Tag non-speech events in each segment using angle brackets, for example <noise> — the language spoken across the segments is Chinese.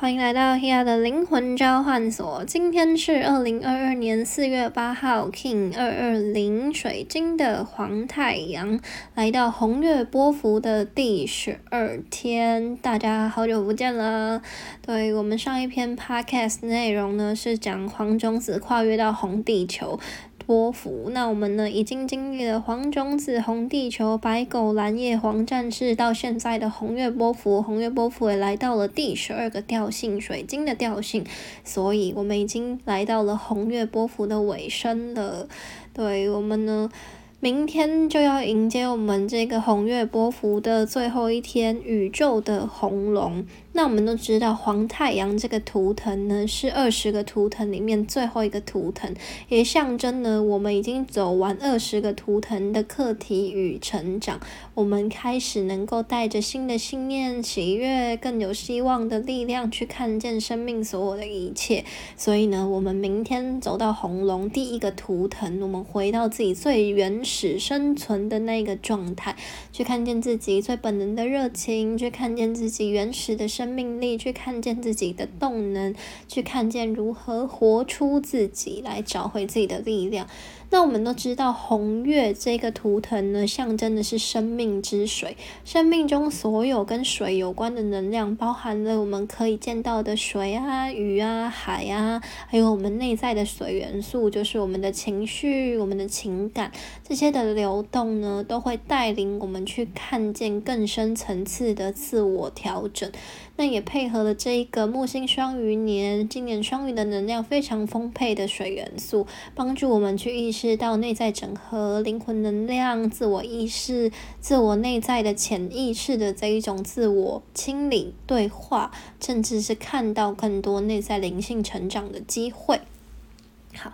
欢迎来到 Hea 的灵魂交换所。今天是二零二二年四月八号，King 二二零水晶的黄太阳来到红月波幅的第十二天。大家好久不见了。对我们上一篇 Podcast 内容呢，是讲黄种子跨越到红地球。波幅，那我们呢已经经历了黄种子、红地球、白狗、蓝叶、黄战士，到现在的红月波幅，红月波幅也来到了第十二个调性，水晶的调性，所以我们已经来到了红月波幅的尾声了。对我们呢，明天就要迎接我们这个红月波幅的最后一天，宇宙的红龙。那我们都知道，黄太阳这个图腾呢，是二十个图腾里面最后一个图腾，也象征呢，我们已经走完二十个图腾的课题与成长。我们开始能够带着新的信念、喜悦、更有希望的力量去看见生命所有的一切。所以呢，我们明天走到红龙第一个图腾，我们回到自己最原始生存的那个状态，去看见自己最本能的热情，去看见自己原始的生。命力去看见自己的动能，去看见如何活出自己，来找回自己的力量。那我们都知道，红月这个图腾呢，象征的是生命之水。生命中所有跟水有关的能量，包含了我们可以见到的水啊、雨啊、海啊，还有我们内在的水元素，就是我们的情绪、我们的情感这些的流动呢，都会带领我们去看见更深层次的自我调整。那也配合了这一个木星双鱼年，今年双鱼的能量非常丰沛的水元素，帮助我们去意识到内在整合、灵魂能量、自我意识、自我内在的潜意识的这一种自我清理、对话，甚至是看到更多内在灵性成长的机会。好，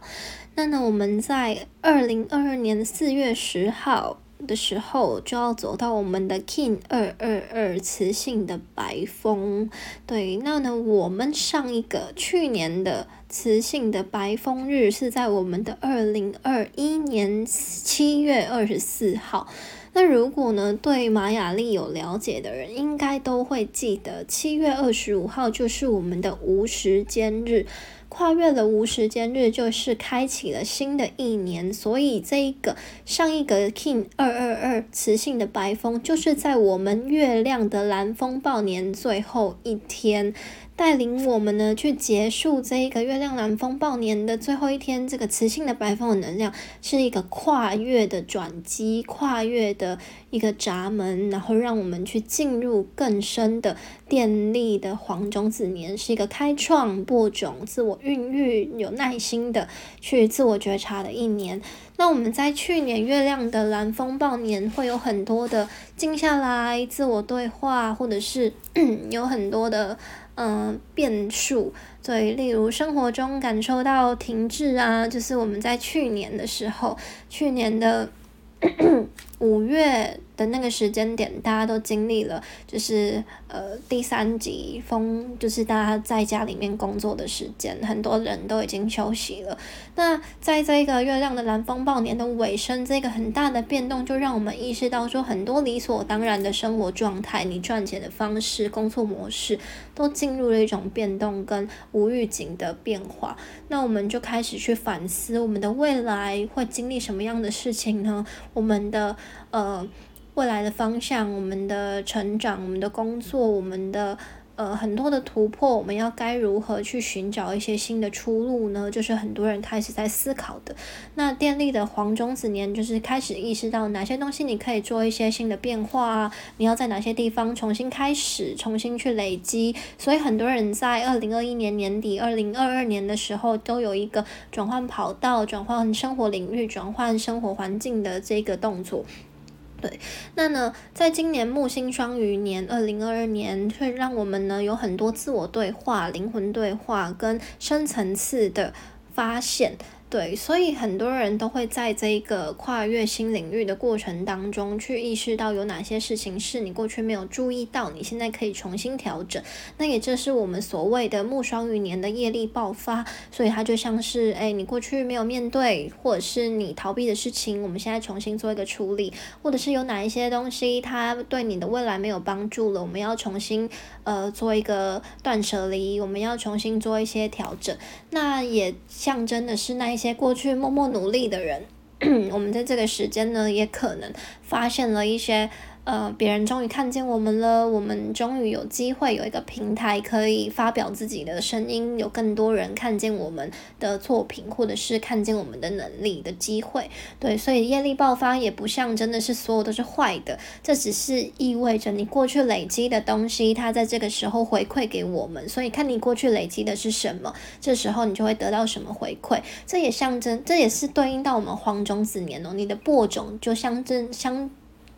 那呢，我们在二零二二年四月十号。的时候就要走到我们的 King 二二二磁性的白风，对，那呢，我们上一个去年的磁性的白风日是在我们的二零二一年七月二十四号。那如果呢，对玛雅历有了解的人，应该都会记得七月二十五号就是我们的无时间日。跨越了无时间日，就是开启了新的一年。所以这一个上一个 King 二二二磁性的白风，就是在我们月亮的蓝风暴年最后一天。带领我们呢去结束这一个月亮蓝风暴年的最后一天，这个磁性的白风的能量是一个跨越的转机，跨越的一个闸门，然后让我们去进入更深的电力的黄种子年，是一个开创、播种、自我孕育、有耐心的去自我觉察的一年。那我们在去年月亮的蓝风暴年会有很多的静下来、自我对话，或者是有很多的。嗯，变数所以，例如生活中感受到停滞啊，就是我们在去年的时候，去年的 <coughs> 五月。的那个时间点，大家都经历了，就是呃第三级风，就是大家在家里面工作的时间，很多人都已经休息了。那在这个月亮的蓝风暴年的尾声，这个很大的变动，就让我们意识到说，很多理所当然的生活状态，你赚钱的方式、工作模式，都进入了一种变动跟无预警的变化。那我们就开始去反思，我们的未来会经历什么样的事情呢？我们的呃。未来的方向，我们的成长，我们的工作，我们的呃很多的突破，我们要该如何去寻找一些新的出路呢？就是很多人开始在思考的。那电力的黄种子年，就是开始意识到哪些东西你可以做一些新的变化啊？你要在哪些地方重新开始，重新去累积？所以很多人在二零二一年年底、二零二二年的时候，都有一个转换跑道、转换生活领域、转换生活环境的这个动作。对，那呢，在今年木星双鱼年，二零二二年，会让我们呢有很多自我对话、灵魂对话跟深层次的发现。对，所以很多人都会在这个跨越新领域的过程当中，去意识到有哪些事情是你过去没有注意到，你现在可以重新调整。那也这是我们所谓的木双鱼年的业力爆发，所以它就像是，哎，你过去没有面对，或者是你逃避的事情，我们现在重新做一个处理，或者是有哪一些东西它对你的未来没有帮助了，我们要重新呃做一个断舍离，我们要重新做一些调整。那也象征的是那一些。些过去默默努力的人，<clears throat> 我们在这个时间呢，也可能发现了一些。呃，别人终于看见我们了，我们终于有机会有一个平台可以发表自己的声音，有更多人看见我们的作品，或者是看见我们的能力的机会。对，所以业力爆发也不像真的是所有都是坏的，这只是意味着你过去累积的东西，它在这个时候回馈给我们。所以看你过去累积的是什么，这时候你就会得到什么回馈。这也象征，这也是对应到我们黄种子年哦，你的播种就象征相。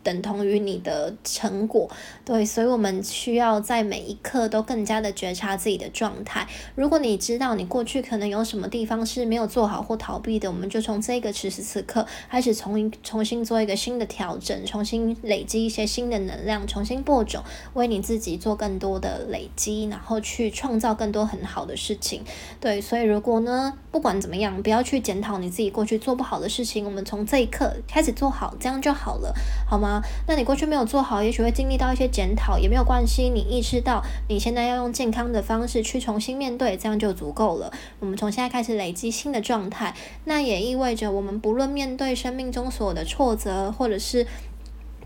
等同于你的成果，对，所以我们需要在每一刻都更加的觉察自己的状态。如果你知道你过去可能有什么地方是没有做好或逃避的，我们就从这个此时此刻开始重重新做一个新的调整，重新累积一些新的能量，重新播种，为你自己做更多的累积，然后去创造更多很好的事情。对，所以如果呢，不管怎么样，不要去检讨你自己过去做不好的事情，我们从这一刻开始做好，这样就好了，好吗？那你过去没有做好，也许会经历到一些检讨，也没有关系。你意识到你现在要用健康的方式去重新面对，这样就足够了。我们从现在开始累积新的状态，那也意味着我们不论面对生命中所有的挫折，或者是。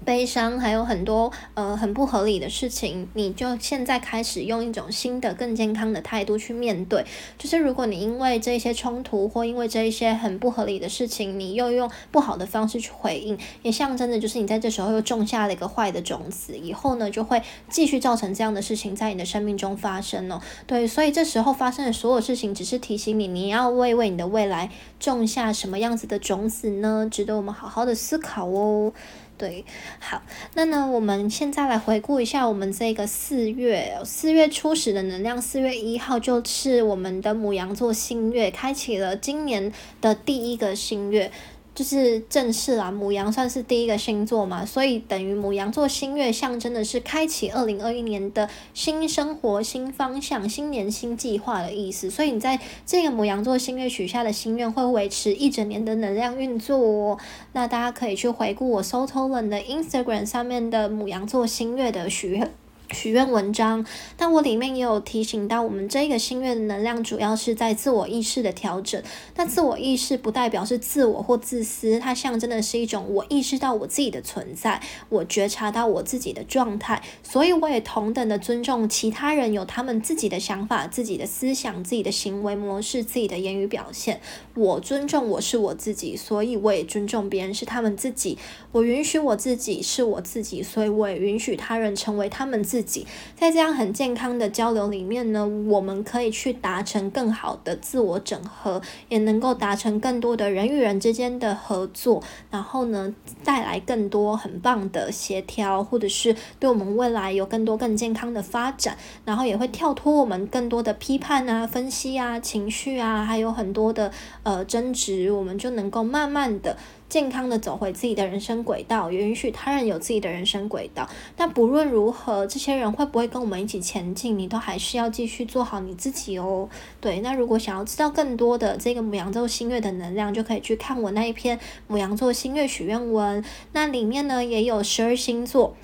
悲伤还有很多呃很不合理的事情，你就现在开始用一种新的更健康的态度去面对。就是如果你因为这一些冲突或因为这一些很不合理的事情，你又用不好的方式去回应，也象征着就是你在这时候又种下了一个坏的种子，以后呢就会继续造成这样的事情在你的生命中发生哦。对，所以这时候发生的所有事情，只是提醒你，你要为为你的未来种下什么样子的种子呢？值得我们好好的思考哦。对，好，那呢，我们现在来回顾一下我们这个四月，四月初始的能量，四月一号就是我们的母羊座新月，开启了今年的第一个新月。就是正式啦，母羊算是第一个星座嘛，所以等于母羊座新月象征的是开启二零二一年的新生活、新方向、新年新计划的意思。所以你在这个母羊座新月许下的心愿会维持一整年的能量运作哦。那大家可以去回顾我 Sotolen 的 Instagram 上面的母羊座新月的许愿。许愿文章，但我里面也有提醒到，我们这个心愿能量主要是在自我意识的调整。那自我意识不代表是自我或自私，它象征的是一种我意识到我自己的存在，我觉察到我自己的状态，所以我也同等的尊重其他人有他们自己的想法、自己的思想、自己的行为模式、自己的言语表现。我尊重我是我自己，所以我也尊重别人是他们自己。我允许我自己是我自己，所以我也允许他人成为他们自。自己在这样很健康的交流里面呢，我们可以去达成更好的自我整合，也能够达成更多的人与人之间的合作，然后呢，带来更多很棒的协调，或者是对我们未来有更多更健康的发展，然后也会跳脱我们更多的批判啊、分析啊、情绪啊，还有很多的呃争执，我们就能够慢慢的。健康的走回自己的人生轨道，也允许他人有自己的人生轨道。但不论如何，这些人会不会跟我们一起前进，你都还是要继续做好你自己哦。对，那如果想要知道更多的这个母羊座星月的能量，就可以去看我那一篇母羊座星月许愿文。那里面呢也有十二星座。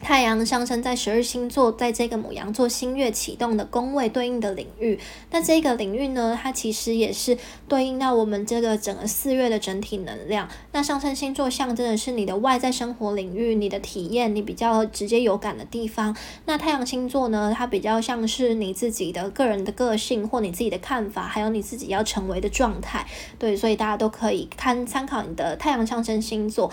太阳上升在十二星座，在这个母羊座新月启动的宫位对应的领域，那这个领域呢，它其实也是对应到我们这个整个四月的整体能量。那上升星座象征的是你的外在生活领域，你的体验，你比较直接有感的地方。那太阳星座呢，它比较像是你自己的个人的个性或你自己的看法，还有你自己要成为的状态。对，所以大家都可以看参考你的太阳上升星座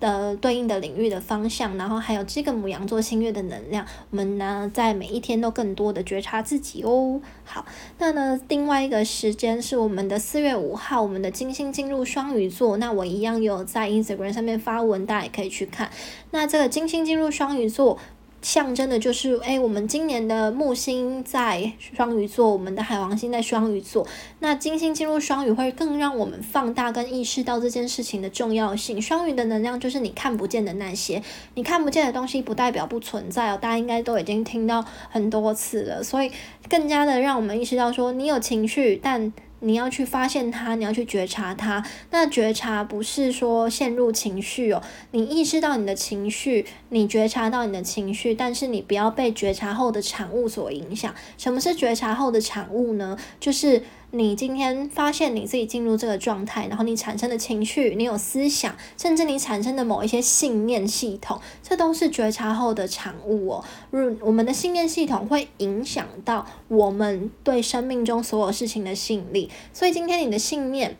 的对应的领域的方向，然后还有这个。母羊座新月的能量，我们呢在每一天都更多的觉察自己哦。好，那呢另外一个时间是我们的四月五号，我们的金星进入双鱼座。那我一样有在 Instagram 上面发文，大家也可以去看。那这个金星进入双鱼座。象征的就是，哎，我们今年的木星在双鱼座，我们的海王星在双鱼座，那金星进入双鱼会更让我们放大跟意识到这件事情的重要性。双鱼的能量就是你看不见的那些，你看不见的东西不代表不存在哦，大家应该都已经听到很多次了，所以更加的让我们意识到说，你有情绪，但。你要去发现它，你要去觉察它。那觉察不是说陷入情绪哦，你意识到你的情绪，你觉察到你的情绪，但是你不要被觉察后的产物所影响。什么是觉察后的产物呢？就是。你今天发现你自己进入这个状态，然后你产生的情绪，你有思想，甚至你产生的某一些信念系统，这都是觉察后的产物哦。如我们的信念系统会影响到我们对生命中所有事情的吸引力，所以今天你的信念。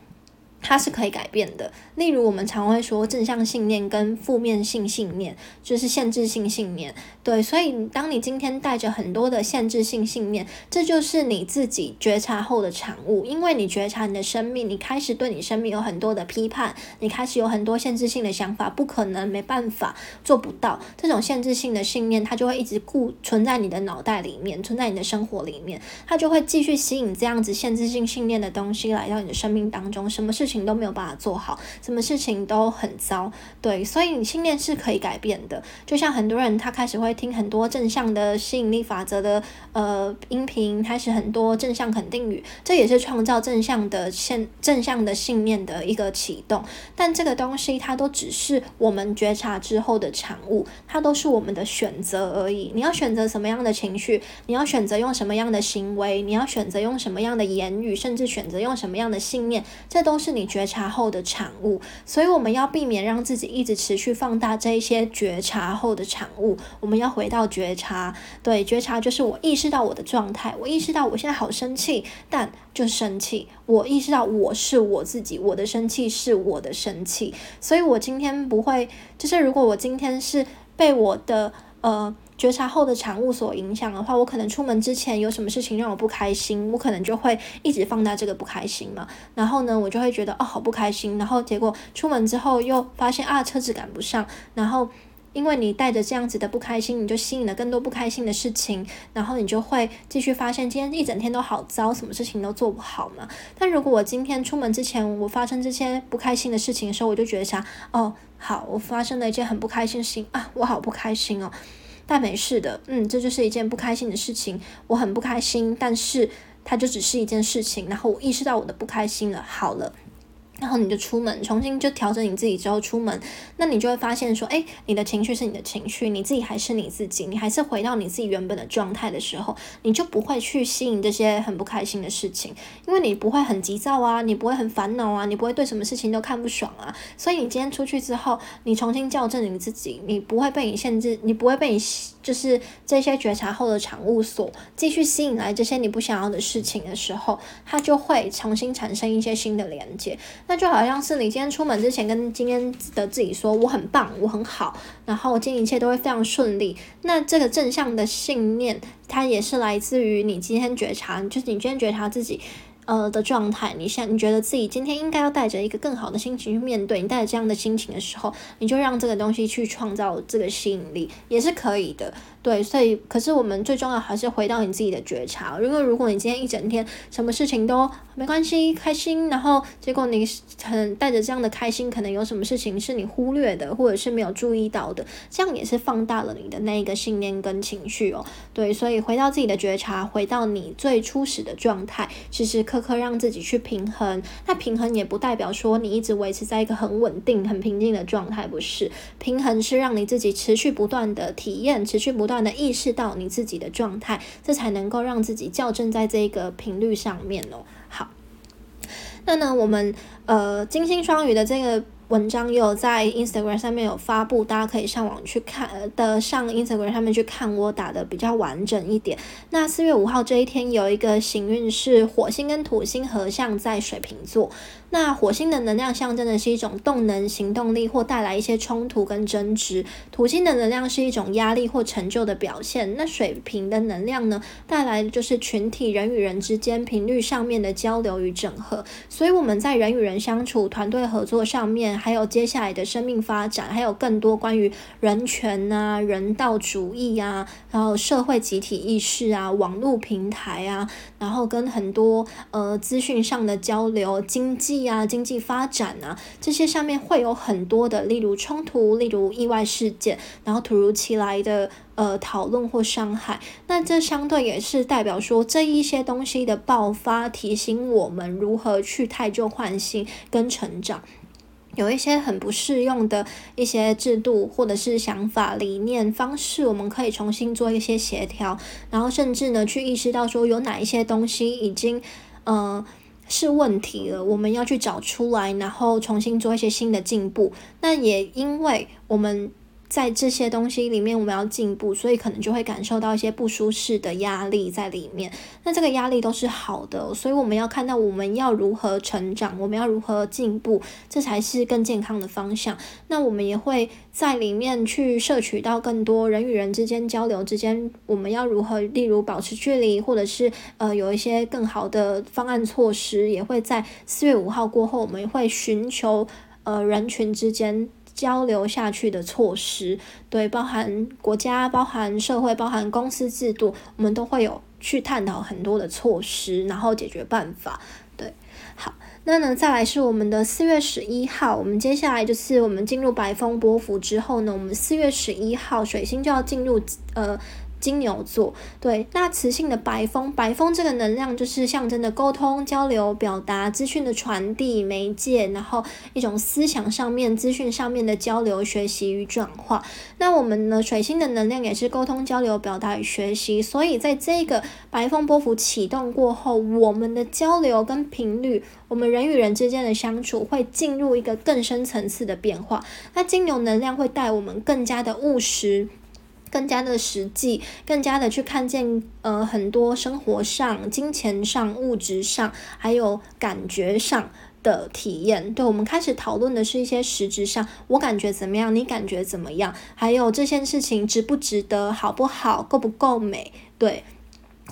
它是可以改变的。例如，我们常会说正向信念跟负面性信念，就是限制性信念。对，所以当你今天带着很多的限制性信念，这就是你自己觉察后的产物。因为你觉察你的生命，你开始对你生命有很多的批判，你开始有很多限制性的想法，不可能，没办法，做不到。这种限制性的信念，它就会一直固存在你的脑袋里面，存在你的生活里面，它就会继续吸引这样子限制性信念的东西来到你的生命当中。什么事情？都没有办法做好，什么事情都很糟，对，所以你信念是可以改变的。就像很多人他开始会听很多正向的吸引力法则的呃音频，开始很多正向肯定语，这也是创造正向的现正向的信念的一个启动。但这个东西它都只是我们觉察之后的产物，它都是我们的选择而已。你要选择什么样的情绪，你要选择用什么样的行为，你要选择用什么样的言语，甚至选择用什么样的信念，这都是你。觉察后的产物，所以我们要避免让自己一直持续放大这一些觉察后的产物。我们要回到觉察，对，觉察就是我意识到我的状态，我意识到我现在好生气，但就生气。我意识到我是我自己，我的生气是我的生气，所以我今天不会，就是如果我今天是被我的呃。觉察后的产物所影响的话，我可能出门之前有什么事情让我不开心，我可能就会一直放大这个不开心嘛。然后呢，我就会觉得哦，好不开心。然后结果出门之后又发现啊，车子赶不上。然后因为你带着这样子的不开心，你就吸引了更多不开心的事情。然后你就会继续发现今天一整天都好糟，什么事情都做不好嘛。但如果我今天出门之前我发生这些不开心的事情的时候，我就觉得想哦，好，我发生了一件很不开心的事情啊，我好不开心哦。但没事的，嗯，这就是一件不开心的事情，我很不开心，但是它就只是一件事情，然后我意识到我的不开心了，好了。然后你就出门，重新就调整你自己之后出门，那你就会发现说，哎，你的情绪是你的情绪，你自己还是你自己，你还是回到你自己原本的状态的时候，你就不会去吸引这些很不开心的事情，因为你不会很急躁啊，你不会很烦恼啊，你不会对什么事情都看不爽啊，所以你今天出去之后，你重新校正你自己，你不会被你限制，你不会被你就是这些觉察后的产物所继续吸引来这些你不想要的事情的时候，它就会重新产生一些新的连接。那那就好像是你今天出门之前跟今天的自己说我很棒，我很好，然后今天一切都会非常顺利。那这个正向的信念，它也是来自于你今天觉察，就是你今天觉察自己。呃的状态，你现你觉得自己今天应该要带着一个更好的心情去面对，你带着这样的心情的时候，你就让这个东西去创造这个吸引力，也是可以的。对，所以可是我们最重要还是回到你自己的觉察。如果如果你今天一整天什么事情都没关系，开心，然后结果你很带着这样的开心，可能有什么事情是你忽略的，或者是没有注意到的，这样也是放大了你的那一个信念跟情绪哦。对，所以回到自己的觉察，回到你最初始的状态，时时。刻刻让自己去平衡，那平衡也不代表说你一直维持在一个很稳定、很平静的状态，不是？平衡是让你自己持续不断的体验，持续不断的意识到你自己的状态，这才能够让自己校正在这个频率上面哦。好，那呢，我们呃金星双鱼的这个。文章有在 Instagram 上面有发布，大家可以上网去看的，上 Instagram 上面去看我打的比较完整一点。那四月五号这一天有一个行运是火星跟土星合相在水瓶座。那火星的能量象征的是一种动能、行动力或带来一些冲突跟争执。土星的能量是一种压力或成就的表现。那水瓶的能量呢，带来的就是群体人与人之间频率上面的交流与整合。所以我们在人与人相处、团队合作上面，还有接下来的生命发展，还有更多关于人权啊、人道主义啊，然后社会集体意识啊、网络平台啊，然后跟很多呃资讯上的交流、经济啊、经济发展啊，这些上面会有很多的，例如冲突、例如意外事件，然后突如其来的呃讨论或伤害。那这相对也是代表说这一些东西的爆发，提醒我们如何去太旧换新跟成长。有一些很不适用的一些制度，或者是想法、理念、方式，我们可以重新做一些协调，然后甚至呢，去意识到说有哪一些东西已经，呃，是问题了，我们要去找出来，然后重新做一些新的进步。那也因为我们。在这些东西里面，我们要进步，所以可能就会感受到一些不舒适的压力在里面。那这个压力都是好的，所以我们要看到我们要如何成长，我们要如何进步，这才是更健康的方向。那我们也会在里面去摄取到更多人与人之间交流之间，我们要如何，例如保持距离，或者是呃有一些更好的方案措施，也会在四月五号过后，我们会寻求呃人群之间。交流下去的措施，对，包含国家、包含社会、包含公司制度，我们都会有去探讨很多的措施，然后解决办法。对，好，那呢，再来是我们的四月十一号，我们接下来就是我们进入白风波幅之后呢，我们四月十一号水星就要进入呃。金牛座，对，那磁性的白风，白风这个能量就是象征的沟通、交流、表达、资讯的传递媒介，然后一种思想上面、资讯上面的交流、学习与转化。那我们呢，水星的能量也是沟通、交流、表达与学习，所以在这个白风波幅启动过后，我们的交流跟频率，我们人与人之间的相处会进入一个更深层次的变化。那金牛能量会带我们更加的务实。更加的实际，更加的去看见，呃，很多生活上、金钱上、物质上，还有感觉上的体验。对我们开始讨论的是一些实质上，我感觉怎么样，你感觉怎么样，还有这件事情值不值得，好不好，够不够美，对。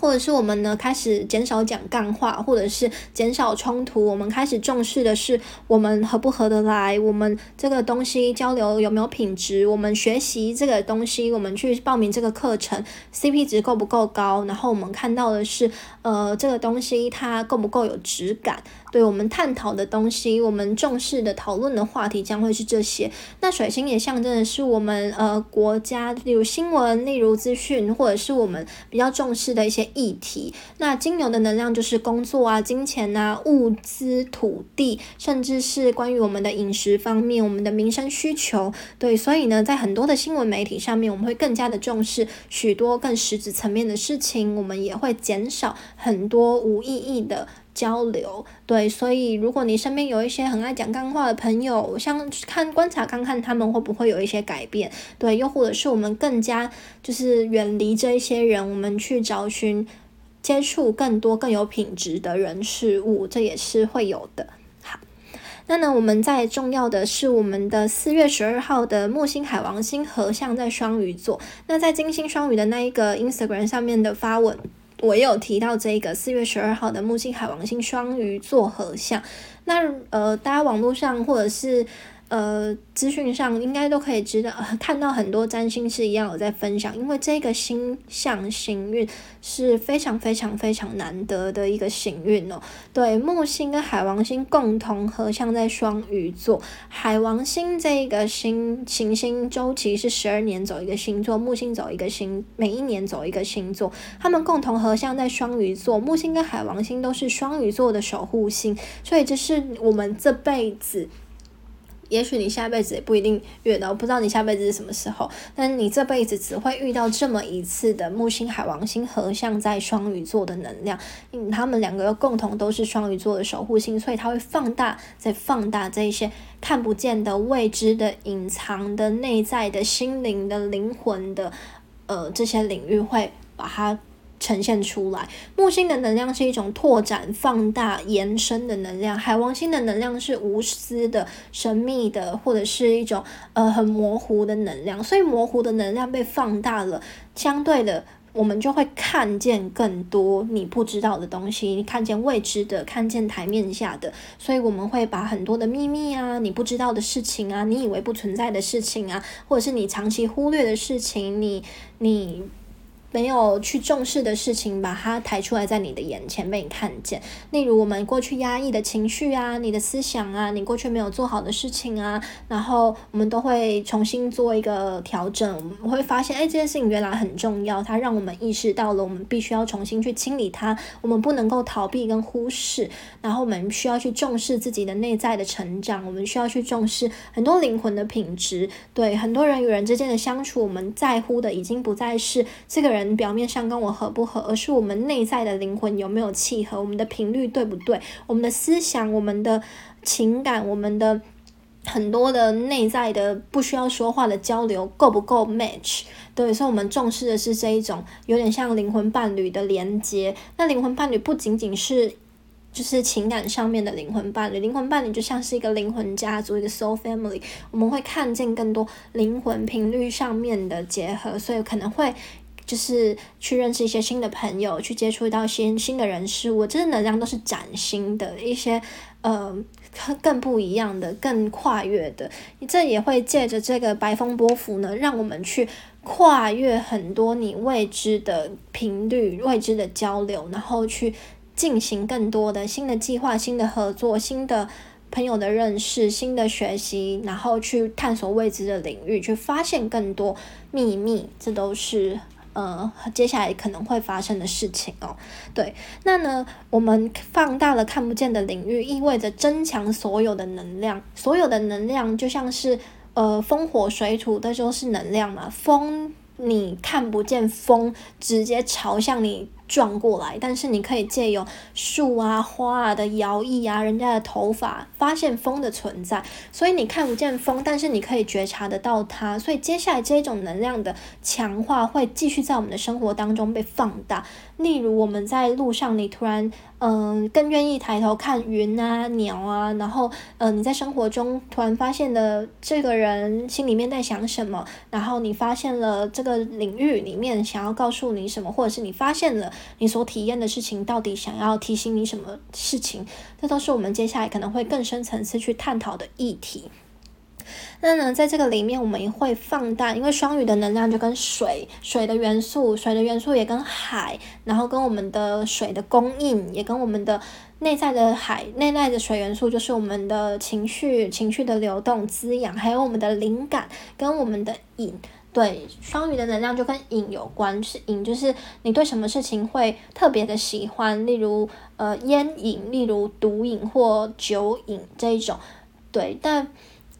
或者是我们呢开始减少讲干话，或者是减少冲突，我们开始重视的是我们合不合得来，我们这个东西交流有没有品质，我们学习这个东西，我们去报名这个课程，CP 值够不够高？然后我们看到的是，呃，这个东西它够不够有质感？对我们探讨的东西，我们重视的讨论的话题将会是这些。那水星也象征的是我们呃国家，例如新闻，例如资讯，或者是我们比较重视的一些议题。那金牛的能量就是工作啊、金钱啊、物资、土地，甚至是关于我们的饮食方面、我们的民生需求。对，所以呢，在很多的新闻媒体上面，我们会更加的重视许多更实质层面的事情，我们也会减少很多无意义的。交流对，所以如果你身边有一些很爱讲干话的朋友，像看观察看看他们会不会有一些改变，对，又或者是我们更加就是远离这一些人，我们去找寻接触更多更有品质的人事物，这也是会有的。好，那呢，我们在重要的是我们的四月十二号的木星海王星合相在双鱼座，那在金星双鱼的那一个 Instagram 上面的发文。我有提到这个四月十二号的木星海王星双鱼座合相，那呃，大家网络上或者是。呃，资讯上应该都可以知道，<laughs> 看到很多占星师一样有在分享，因为这个星象行运是非常非常非常难得的一个行运哦。对，木星跟海王星共同合相在双鱼座，海王星这个星行星周期是十二年走一个星座，木星走一个星，每一年走一个星座，他们共同合相在双鱼座，木星跟海王星都是双鱼座的守护星，所以这是我们这辈子。也许你下辈子也不一定遇到，不知道你下辈子是什么时候，但是你这辈子只会遇到这么一次的木星海王星合相在双鱼座的能量，嗯他们两个又共同都是双鱼座的守护星，所以它会放大，再放大这一些看不见的、未知的、隐藏的、内在的心灵的、灵魂的，呃，这些领域会把它。呈现出来。木星的能量是一种拓展、放大、延伸的能量，海王星的能量是无私的、神秘的，或者是一种呃很模糊的能量。所以模糊的能量被放大了，相对的。我们就会看见更多你不知道的东西，你看见未知的，看见台面下的，所以我们会把很多的秘密啊，你不知道的事情啊，你以为不存在的事情啊，或者是你长期忽略的事情，你你。没有去重视的事情，把它抬出来在你的眼前被你看见。例如我们过去压抑的情绪啊，你的思想啊，你过去没有做好的事情啊，然后我们都会重新做一个调整。我们会发现，哎，这件事情原来很重要，它让我们意识到了，我们必须要重新去清理它。我们不能够逃避跟忽视，然后我们需要去重视自己的内在的成长。我们需要去重视很多灵魂的品质。对很多人与人之间的相处，我们在乎的已经不再是这个人。表面上跟我合不合，而是我们内在的灵魂有没有契合，我们的频率对不对，我们的思想、我们的情感、我们的很多的内在的不需要说话的交流够不够 match？对，所以我们重视的是这一种有点像灵魂伴侣的连接。那灵魂伴侣不仅仅是。就是情感上面的灵魂伴侣，灵魂伴侣就像是一个灵魂家族，一个 soul family。我们会看见更多灵魂频率上面的结合，所以可能会。就是去认识一些新的朋友，去接触到新新的人事物，这些能量都是崭新的一些，呃，更不一样的、更跨越的。这也会借着这个白风波幅呢，让我们去跨越很多你未知的频率、未知的交流，然后去进行更多的新的计划、新的合作、新的朋友的认识、新的学习，然后去探索未知的领域，去发现更多秘密。这都是。呃，接下来可能会发生的事情哦，对，那呢，我们放大了看不见的领域，意味着增强所有的能量，所有的能量就像是呃风火水土，那就是能量嘛。风你看不见，风直接朝向你。撞过来，但是你可以借由树啊、花啊的摇曳啊，人家的头发，发现风的存在。所以你看不见风，但是你可以觉察得到它。所以接下来这种能量的强化会继续在我们的生活当中被放大。例如我们在路上，你突然嗯更愿意抬头看云啊、鸟啊，然后嗯你在生活中突然发现了这个人心里面在想什么，然后你发现了这个领域里面想要告诉你什么，或者是你发现了。你所体验的事情到底想要提醒你什么事情？这都是我们接下来可能会更深层次去探讨的议题。那呢，在这个里面，我们也会放大，因为双鱼的能量就跟水、水的元素、水的元素也跟海，然后跟我们的水的供应，也跟我们的内在的海、内在的水元素，就是我们的情绪、情绪的流动、滋养，还有我们的灵感跟我们的影。对，双鱼的能量就跟瘾有关，是瘾就是你对什么事情会特别的喜欢，例如呃烟瘾，例如毒瘾或酒瘾这一种。对，但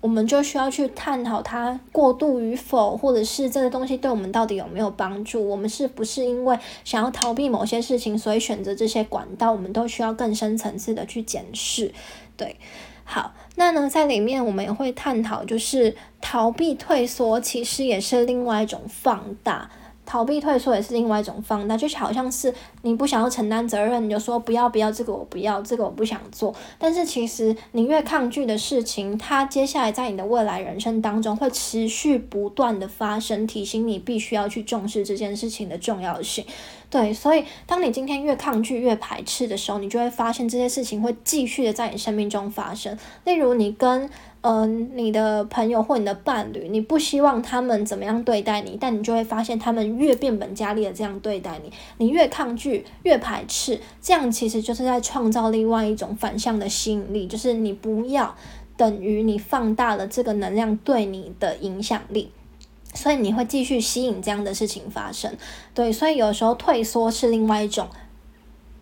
我们就需要去探讨它过度与否，或者是这个东西对我们到底有没有帮助？我们是不是因为想要逃避某些事情，所以选择这些管道？我们都需要更深层次的去检视。对。好，那呢，在里面我们也会探讨，就是逃避退缩，其实也是另外一种放大。逃避退缩也是另外一种放大，就好像是你不想要承担责任，你就说不要不要，这个我不要，这个我不想做。但是其实你越抗拒的事情，它接下来在你的未来人生当中会持续不断的发生，提醒你必须要去重视这件事情的重要性。对，所以当你今天越抗拒、越排斥的时候，你就会发现这些事情会继续的在你生命中发生。例如，你跟嗯你的朋友或你的伴侣，你不希望他们怎么样对待你，但你就会发现他们越变本加厉的这样对待你。你越抗拒、越排斥，这样其实就是在创造另外一种反向的吸引力，就是你不要等于你放大了这个能量对你的影响力。所以你会继续吸引这样的事情发生，对，所以有时候退缩是另外一种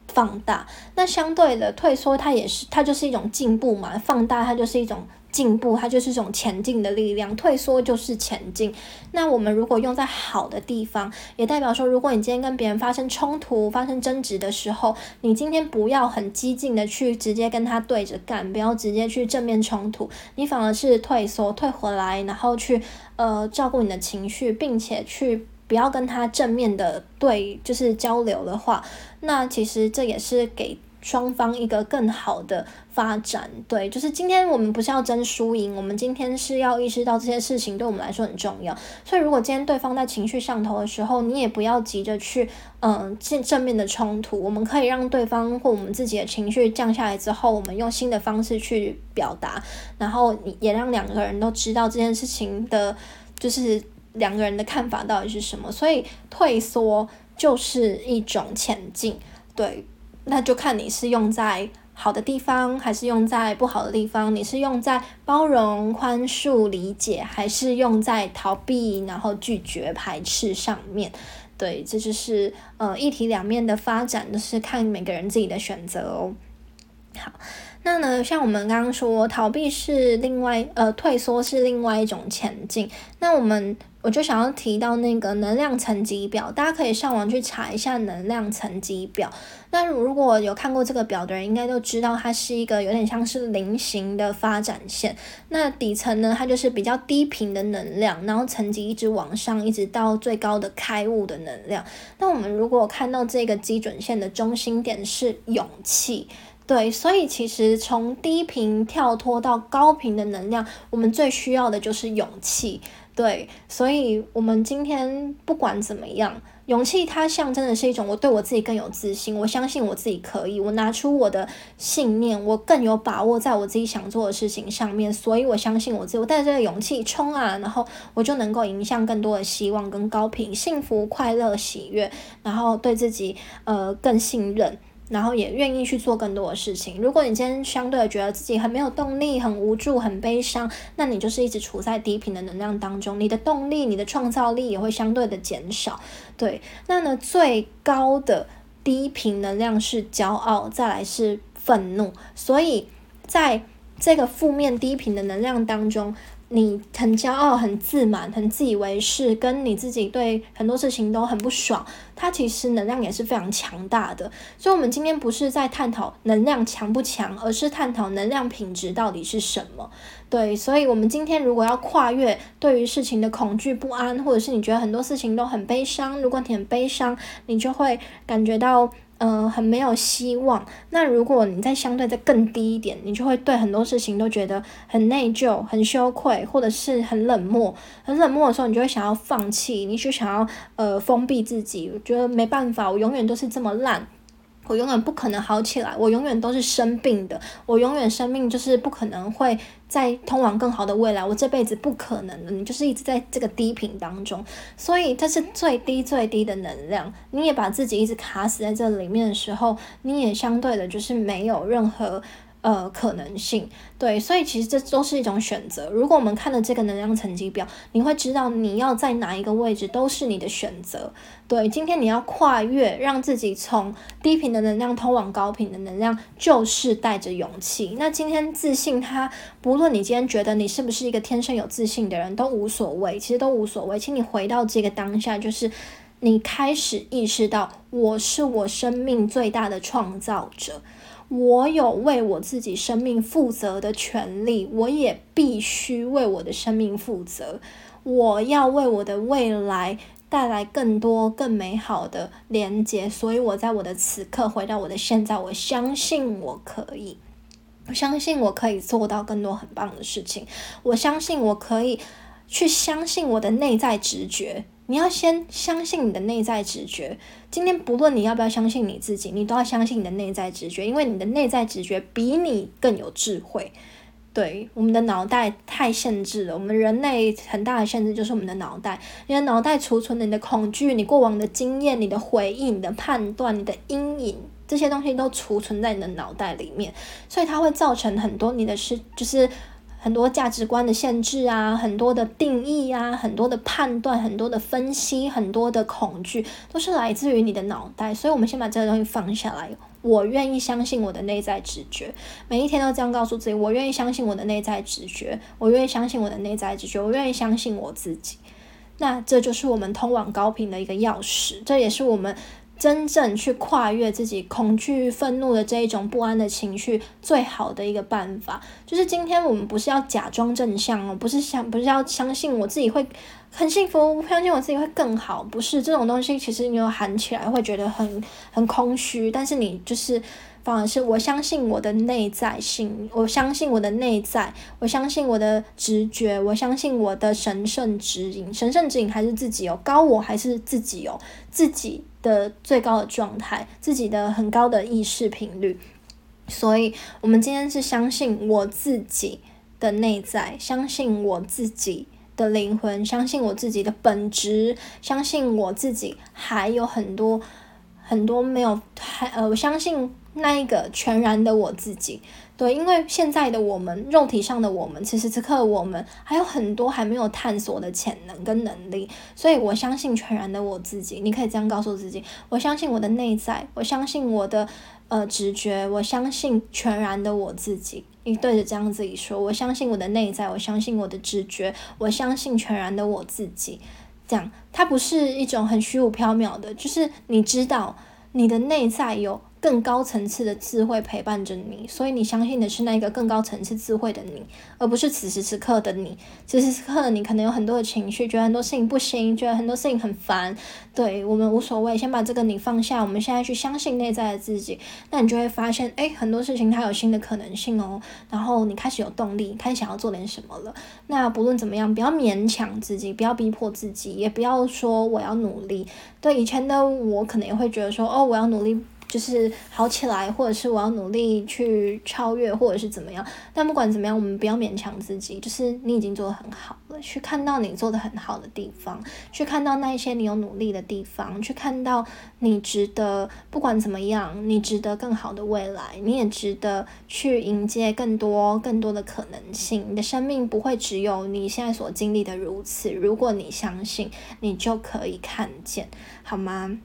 放大，那相对的退缩它也是，它就是一种进步嘛，放大它就是一种。进步，它就是一种前进的力量；退缩就是前进。那我们如果用在好的地方，也代表说，如果你今天跟别人发生冲突、发生争执的时候，你今天不要很激进的去直接跟他对着干，不要直接去正面冲突，你反而是退缩、退回来，然后去呃照顾你的情绪，并且去不要跟他正面的对，就是交流的话，那其实这也是给。双方一个更好的发展，对，就是今天我们不是要争输赢，我们今天是要意识到这些事情对我们来说很重要。所以，如果今天对方在情绪上头的时候，你也不要急着去，嗯，正正面的冲突。我们可以让对方或我们自己的情绪降下来之后，我们用新的方式去表达，然后也让两个人都知道这件事情的，就是两个人的看法到底是什么。所以，退缩就是一种前进，对。那就看你是用在好的地方，还是用在不好的地方。你是用在包容、宽恕、理解，还是用在逃避、然后拒绝、排斥上面？对，这就是呃一体两面的发展，就是看每个人自己的选择哦。好，那呢，像我们刚刚说，逃避是另外呃退缩是另外一种前进。那我们。我就想要提到那个能量层级表，大家可以上网去查一下能量层级表。那如果有看过这个表的人，应该都知道它是一个有点像是菱形的发展线。那底层呢，它就是比较低频的能量，然后层级一直往上，一直到最高的开悟的能量。那我们如果看到这个基准线的中心点是勇气，对，所以其实从低频跳脱到高频的能量，我们最需要的就是勇气。对，所以，我们今天不管怎么样，勇气它象征的是一种我对我自己更有自信，我相信我自己可以，我拿出我的信念，我更有把握在我自己想做的事情上面，所以我相信我自己，我带着这个勇气冲啊，然后我就能够迎向更多的希望跟高频、幸福、快乐、喜悦，然后对自己呃更信任。然后也愿意去做更多的事情。如果你今天相对的觉得自己很没有动力、很无助、很悲伤，那你就是一直处在低频的能量当中，你的动力、你的创造力也会相对的减少。对，那呢最高的低频能量是骄傲，再来是愤怒。所以在这个负面低频的能量当中。你很骄傲、很自满、很自以为是，跟你自己对很多事情都很不爽，它其实能量也是非常强大的。所以，我们今天不是在探讨能量强不强，而是探讨能量品质到底是什么。对，所以，我们今天如果要跨越对于事情的恐惧、不安，或者是你觉得很多事情都很悲伤，如果你很悲伤，你就会感觉到。嗯，很没有希望。那如果你再相对再更低一点，你就会对很多事情都觉得很内疚、很羞愧，或者是很冷漠。很冷漠的时候，你就会想要放弃，你就想要呃封闭自己。我觉得没办法，我永远都是这么烂。我永远不可能好起来，我永远都是生病的，我永远生命就是不可能会再通往更好的未来，我这辈子不可能的，你就是一直在这个低频当中，所以这是最低最低的能量，你也把自己一直卡死在这里面的时候，你也相对的就是没有任何。呃，可能性对，所以其实这都是一种选择。如果我们看了这个能量层级表，你会知道你要在哪一个位置都是你的选择。对，今天你要跨越，让自己从低频的能量通往高频的能量，就是带着勇气。那今天自信，它不论你今天觉得你是不是一个天生有自信的人，都无所谓，其实都无所谓。请你回到这个当下，就是你开始意识到，我是我生命最大的创造者。我有为我自己生命负责的权利，我也必须为我的生命负责。我要为我的未来带来更多、更美好的连接，所以我在我的此刻回到我的现在，我相信我可以，我相信我可以做到更多很棒的事情，我相信我可以去相信我的内在直觉。你要先相信你的内在直觉。今天不论你要不要相信你自己，你都要相信你的内在直觉，因为你的内在直觉比你更有智慧。对，我们的脑袋太限制了，我们人类很大的限制就是我们的脑袋。你的脑袋储存你的恐惧、你过往的经验、你的回忆、你的判断、你的阴影，这些东西都储存在你的脑袋里面，所以它会造成很多你的事，就是。很多价值观的限制啊，很多的定义啊，很多的判断，很多的分析，很多的恐惧，都是来自于你的脑袋。所以，我们先把这个东西放下来。我愿意相信我的内在直觉，每一天都这样告诉自己：我愿意相信我的内在直觉，我愿意相信我的内在直觉，我愿意相信我自己。那这就是我们通往高频的一个钥匙，这也是我们。真正去跨越自己恐惧、愤怒的这一种不安的情绪，最好的一个办法，就是今天我们不是要假装正向哦，不是想不是要相信我自己会很幸福，相信我自己会更好。不是这种东西，其实你有喊起来会觉得很很空虚，但是你就是反而是我相信我的内在性，我相信我的内在，我相信我的直觉，我相信我的神圣指引。神圣指引还是自己哦高我，还是自己哦自己的最高的状态，自己的很高的意识频率。所以，我们今天是相信我自己的内在，相信我自己。的灵魂，相信我自己的本质，相信我自己还有很多很多没有还呃，我相信那一个全然的我自己。对，因为现在的我们，肉体上的我们，此时此刻我们还有很多还没有探索的潜能跟能力，所以我相信全然的我自己。你可以这样告诉自己：我相信我的内在，我相信我的呃直觉，我相信全然的我自己。你对着这样自己说：我相信我的内在，我相信我的直觉，我相信全然的我自己。这样，它不是一种很虚无缥缈的，就是你知道你的内在有。更高层次的智慧陪伴着你，所以你相信的是那个更高层次智慧的你，而不是此时此刻的你。此时此刻的你可能有很多的情绪，觉得很多事情不行，觉得很多事情很烦。对我们无所谓，先把这个你放下。我们现在去相信内在的自己，那你就会发现，哎，很多事情它有新的可能性哦。然后你开始有动力，开始想要做点什么了。那不论怎么样，不要勉强自己，不要逼迫自己，也不要说我要努力。对以前的我，可能也会觉得说，哦，我要努力。就是好起来，或者是我要努力去超越，或者是怎么样。但不管怎么样，我们不要勉强自己。就是你已经做得很好了，去看到你做得很好的地方，去看到那一些你有努力的地方，去看到你值得。不管怎么样，你值得更好的未来，你也值得去迎接更多更多的可能性。你的生命不会只有你现在所经历的如此。如果你相信，你就可以看见，好吗？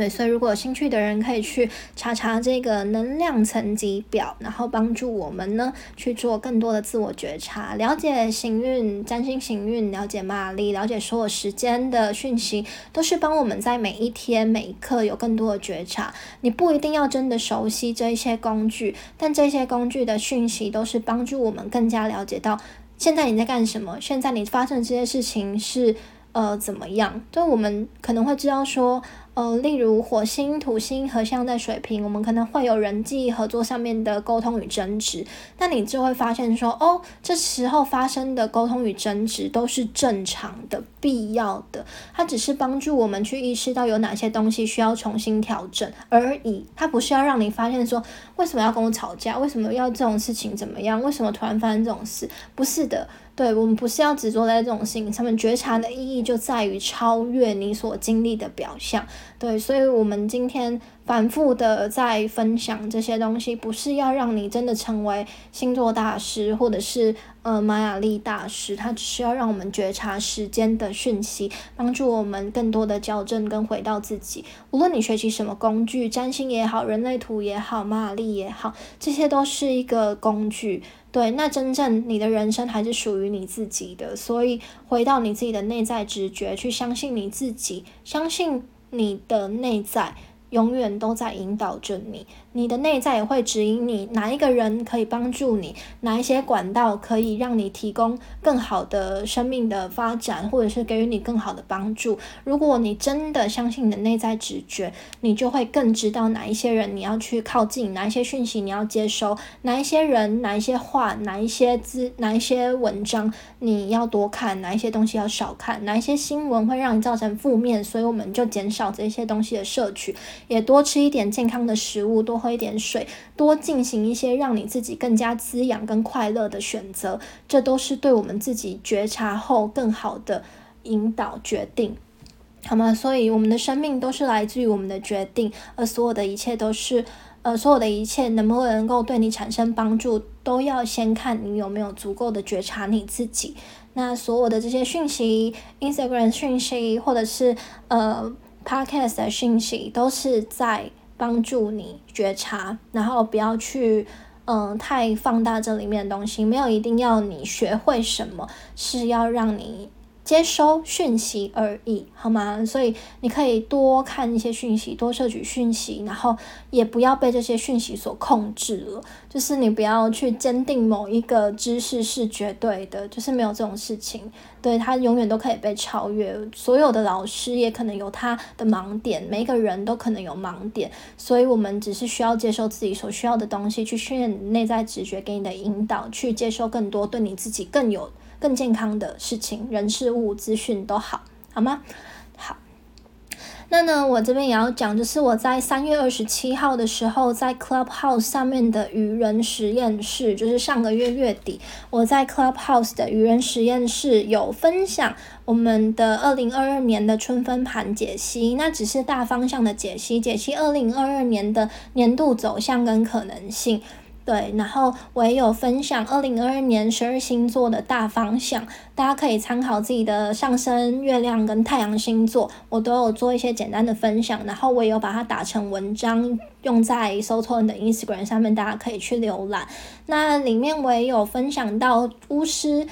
对，所以如果有兴趣的人可以去查查这个能量层级表，然后帮助我们呢去做更多的自我觉察，了解行运、占星行运，了解玛丽，了解所有时间的讯息，都是帮我们在每一天每一刻有更多的觉察。你不一定要真的熟悉这一些工具，但这些工具的讯息都是帮助我们更加了解到现在你在干什么，现在你发生这些事情是呃怎么样，就我们可能会知道说。呃，例如火星、土星合相在水瓶，我们可能会有人际合作上面的沟通与争执。那你就会发现说，哦，这时候发生的沟通与争执都是正常的、必要的。它只是帮助我们去意识到有哪些东西需要重新调整而已。它不是要让你发现说，为什么要跟我吵架？为什么要这种事情怎么样？为什么突然发生这种事？不是的。对我们不是要执着在这种事情上面，觉察的意义就在于超越你所经历的表象。对，所以我们今天反复的在分享这些东西，不是要让你真的成为星座大师，或者是呃玛雅历大师，它只是要让我们觉察时间的讯息，帮助我们更多的校正跟回到自己。无论你学习什么工具，占星也好，人类图也好，玛雅历也好，这些都是一个工具。对，那真正你的人生还是属于你自己的，所以回到你自己的内在直觉，去相信你自己，相信你的内在。永远都在引导着你，你的内在也会指引你哪一个人可以帮助你，哪一些管道可以让你提供更好的生命的发展，或者是给予你更好的帮助。如果你真的相信你的内在直觉，你就会更知道哪一些人你要去靠近，哪一些讯息你要接收，哪一些人、哪一些话、哪一些资、哪一些文章你要多看，哪一些东西要少看，哪一些新闻会让你造成负面，所以我们就减少这些东西的摄取。也多吃一点健康的食物，多喝一点水，多进行一些让你自己更加滋养跟快乐的选择，这都是对我们自己觉察后更好的引导决定，好吗？所以我们的生命都是来自于我们的决定，而所有的一切都是，呃，所有的一切能不能够对你产生帮助，都要先看你有没有足够的觉察你自己。那所有的这些讯息，Instagram 讯息，或者是呃。Podcast 的讯息都是在帮助你觉察，然后不要去嗯太放大这里面的东西。没有一定要你学会什么，是要让你接收讯息而已，好吗？所以你可以多看一些讯息，多摄取讯息，然后也不要被这些讯息所控制了。就是你不要去坚定某一个知识是绝对的，就是没有这种事情。对他永远都可以被超越。所有的老师也可能有他的盲点，每一个人都可能有盲点，所以我们只是需要接受自己所需要的东西，去训练内在直觉给你的引导，去接受更多对你自己更有。更健康的事情，人事物资讯都好，好吗？好，那呢，我这边也要讲，就是我在三月二十七号的时候，在 Clubhouse 上面的愚人实验室，就是上个月月底，我在 Clubhouse 的愚人实验室有分享我们的二零二二年的春分盘解析，那只是大方向的解析，解析二零二二年的年度走向跟可能性。对，然后我也有分享二零二二年十二星座的大方向，大家可以参考自己的上升、月亮跟太阳星座，我都有做一些简单的分享，然后我也有把它打成文章，用在 s o t o n 的 Instagram 上面，大家可以去浏览。那里面我也有分享到巫师。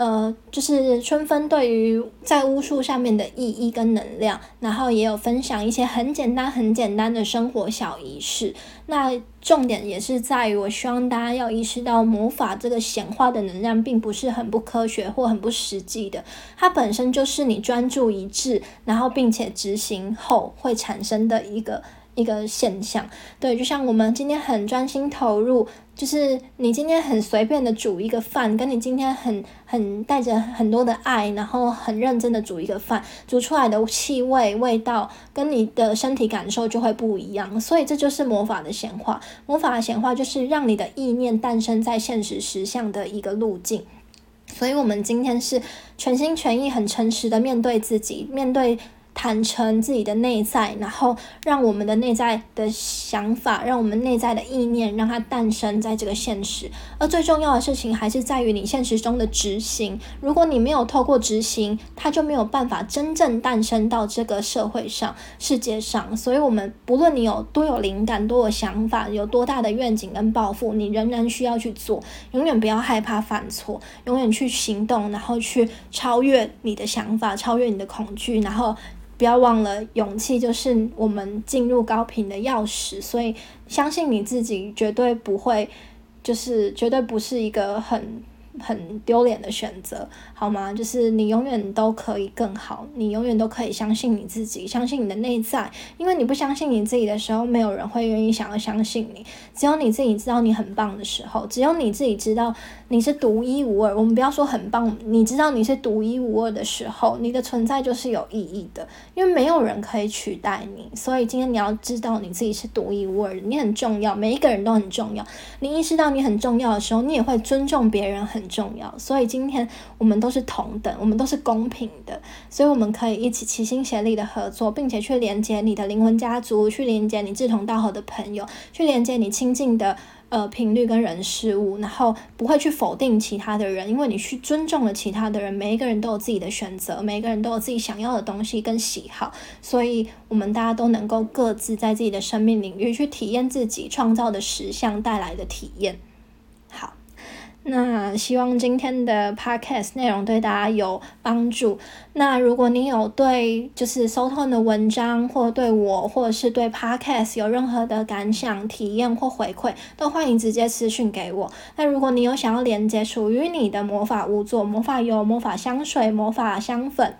呃，就是春分对于在巫术上面的意义跟能量，然后也有分享一些很简单、很简单的生活小仪式。那重点也是在于，我希望大家要意识到，魔法这个显化的能量，并不是很不科学或很不实际的，它本身就是你专注一致，然后并且执行后会产生的一个。一个现象，对，就像我们今天很专心投入，就是你今天很随便的煮一个饭，跟你今天很很带着很多的爱，然后很认真的煮一个饭，煮出来的气味、味道跟你的身体感受就会不一样。所以这就是魔法的显化，魔法的显化就是让你的意念诞生在现实实相的一个路径。所以我们今天是全心全意、很诚实的面对自己，面对。坦诚自己的内在，然后让我们的内在的想法，让我们内在的意念，让它诞生在这个现实。而最重要的事情还是在于你现实中的执行。如果你没有透过执行，它就没有办法真正诞生到这个社会上、世界上。所以，我们不论你有多有灵感、多有想法、有多大的愿景跟抱负，你仍然需要去做。永远不要害怕犯错，永远去行动，然后去超越你的想法，超越你的恐惧，然后。不要忘了，勇气就是我们进入高频的钥匙。所以，相信你自己，绝对不会，就是绝对不是一个很。很丢脸的选择，好吗？就是你永远都可以更好，你永远都可以相信你自己，相信你的内在。因为你不相信你自己的时候，没有人会愿意想要相信你。只有你自己知道你很棒的时候，只有你自己知道你是独一无二。我们不要说很棒，你知道你是独一无二的时候，你的存在就是有意义的。因为没有人可以取代你，所以今天你要知道你自己是独一无二的，你很重要，每一个人都很重要。你意识到你很重要的时候，你也会尊重别人很。很重要，所以今天我们都是同等，我们都是公平的，所以我们可以一起齐心协力的合作，并且去连接你的灵魂家族，去连接你志同道合的朋友，去连接你亲近的呃频率跟人事物，然后不会去否定其他的人，因为你去尊重了其他的人，每一个人都有自己的选择，每一个人都有自己想要的东西跟喜好，所以我们大家都能够各自在自己的生命领域去体验自己创造的实相带来的体验。那希望今天的 podcast 内容对大家有帮助。那如果你有对就是 s o t o n 的文章，或对我，或者是对 podcast 有任何的感想、体验或回馈，都欢迎直接私信给我。那如果你有想要连接属于你的魔法物作、魔法油、魔法香水、魔法香粉。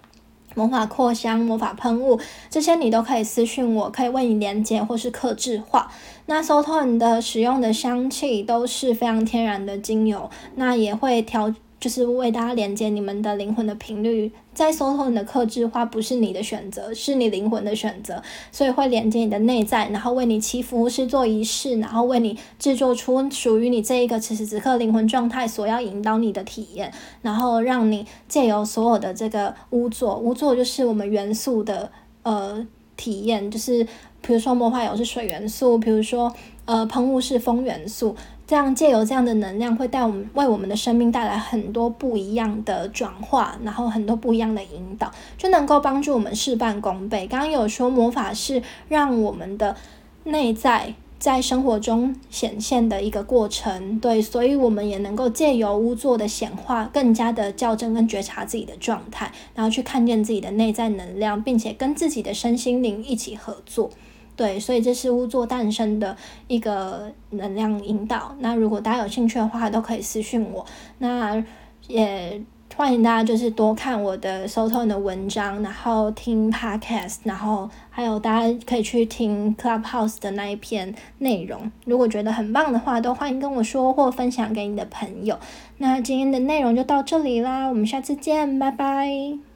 魔法扩香、魔法喷雾，这些你都可以私信我，可以为你连接或是克制化。那 s o t o n 的使用的香气都是非常天然的精油，那也会调。就是为大家连接你们的灵魂的频率，在搜索你的克制化不是你的选择，是你灵魂的选择，所以会连接你的内在，然后为你祈福是做仪式，然后为你制作出属于你这一个此时此刻灵魂状态所要引导你的体验，然后让你借由所有的这个污作，污作就是我们元素的呃体验，就是比如说魔法油是水元素，比如说呃喷雾是风元素。这样借由这样的能量，会带我们为我们的生命带来很多不一样的转化，然后很多不一样的引导，就能够帮助我们事半功倍。刚刚有说魔法是让我们的内在在生活中显现的一个过程，对，所以我们也能够借由巫作的显化，更加的校正跟觉察自己的状态，然后去看见自己的内在能量，并且跟自己的身心灵一起合作，对，所以这是巫作诞生的一个能量引导。那如果大家有兴趣的话，都可以私信我，那也。欢迎大家就是多看我的 s o t o 的文章，然后听 podcast，然后还有大家可以去听 Clubhouse 的那一篇内容。如果觉得很棒的话，都欢迎跟我说或分享给你的朋友。那今天的内容就到这里啦，我们下次见，拜拜。